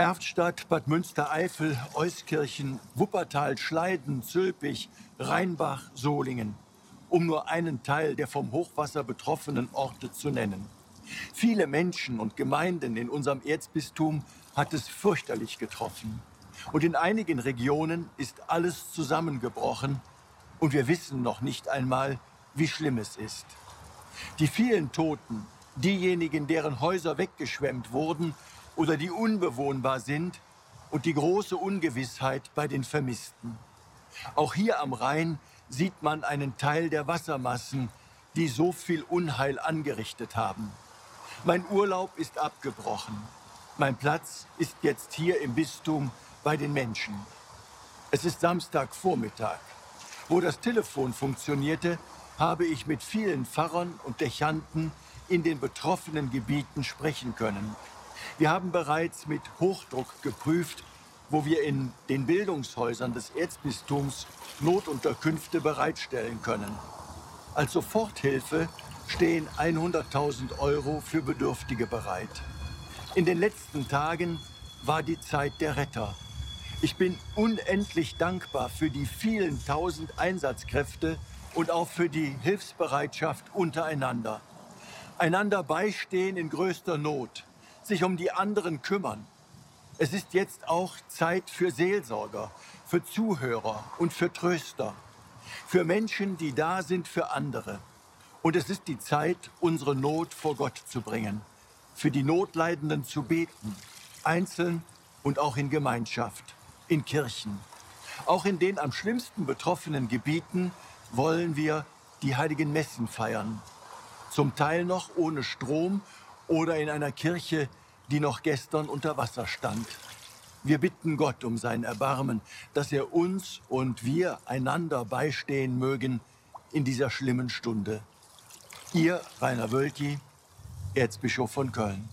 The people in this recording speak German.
Erftstadt, Bad Münstereifel, Euskirchen, Wuppertal, Schleiden, Zülpich, Rheinbach, Solingen, um nur einen Teil der vom Hochwasser betroffenen Orte zu nennen. Viele Menschen und Gemeinden in unserem Erzbistum hat es fürchterlich getroffen. Und in einigen Regionen ist alles zusammengebrochen und wir wissen noch nicht einmal, wie schlimm es ist. Die vielen Toten, diejenigen, deren Häuser weggeschwemmt wurden oder die unbewohnbar sind und die große Ungewissheit bei den Vermissten. Auch hier am Rhein sieht man einen Teil der Wassermassen, die so viel Unheil angerichtet haben. Mein Urlaub ist abgebrochen. Mein Platz ist jetzt hier im Bistum bei den Menschen. Es ist Samstagvormittag. Wo das Telefon funktionierte, habe ich mit vielen Pfarrern und Dechanten in den betroffenen Gebieten sprechen können. Wir haben bereits mit Hochdruck geprüft, wo wir in den Bildungshäusern des Erzbistums Notunterkünfte bereitstellen können. Als Soforthilfe stehen 100.000 Euro für Bedürftige bereit. In den letzten Tagen war die Zeit der Retter. Ich bin unendlich dankbar für die vielen tausend Einsatzkräfte und auch für die Hilfsbereitschaft untereinander. Einander beistehen in größter Not, sich um die anderen kümmern. Es ist jetzt auch Zeit für Seelsorger, für Zuhörer und für Tröster, für Menschen, die da sind für andere. Und es ist die Zeit, unsere Not vor Gott zu bringen, für die Notleidenden zu beten, einzeln und auch in Gemeinschaft, in Kirchen. Auch in den am schlimmsten betroffenen Gebieten wollen wir die heiligen Messen feiern. Zum Teil noch ohne Strom oder in einer Kirche, die noch gestern unter Wasser stand. Wir bitten Gott um sein Erbarmen, dass er uns und wir einander beistehen mögen in dieser schlimmen Stunde. Ihr Rainer Wölki, Erzbischof von Köln.